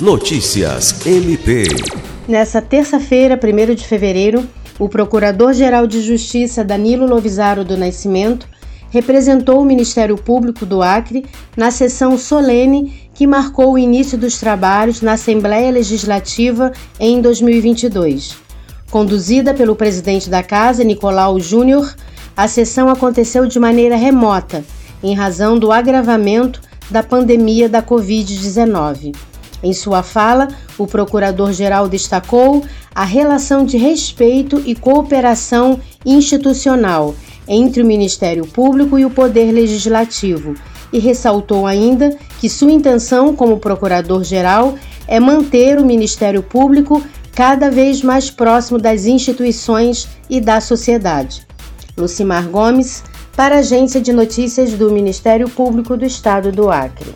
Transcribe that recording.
Notícias MP. Nessa terça-feira, 1 de fevereiro, o Procurador-Geral de Justiça Danilo Lovisaro do Nascimento representou o Ministério Público do Acre na sessão solene que marcou o início dos trabalhos na Assembleia Legislativa em 2022. Conduzida pelo presidente da Casa, Nicolau Júnior, a sessão aconteceu de maneira remota, em razão do agravamento da pandemia da Covid-19. Em sua fala, o procurador-geral destacou a relação de respeito e cooperação institucional entre o Ministério Público e o Poder Legislativo e ressaltou ainda que sua intenção como procurador-geral é manter o Ministério Público cada vez mais próximo das instituições e da sociedade. Lucimar Gomes, para a Agência de Notícias do Ministério Público do Estado do Acre.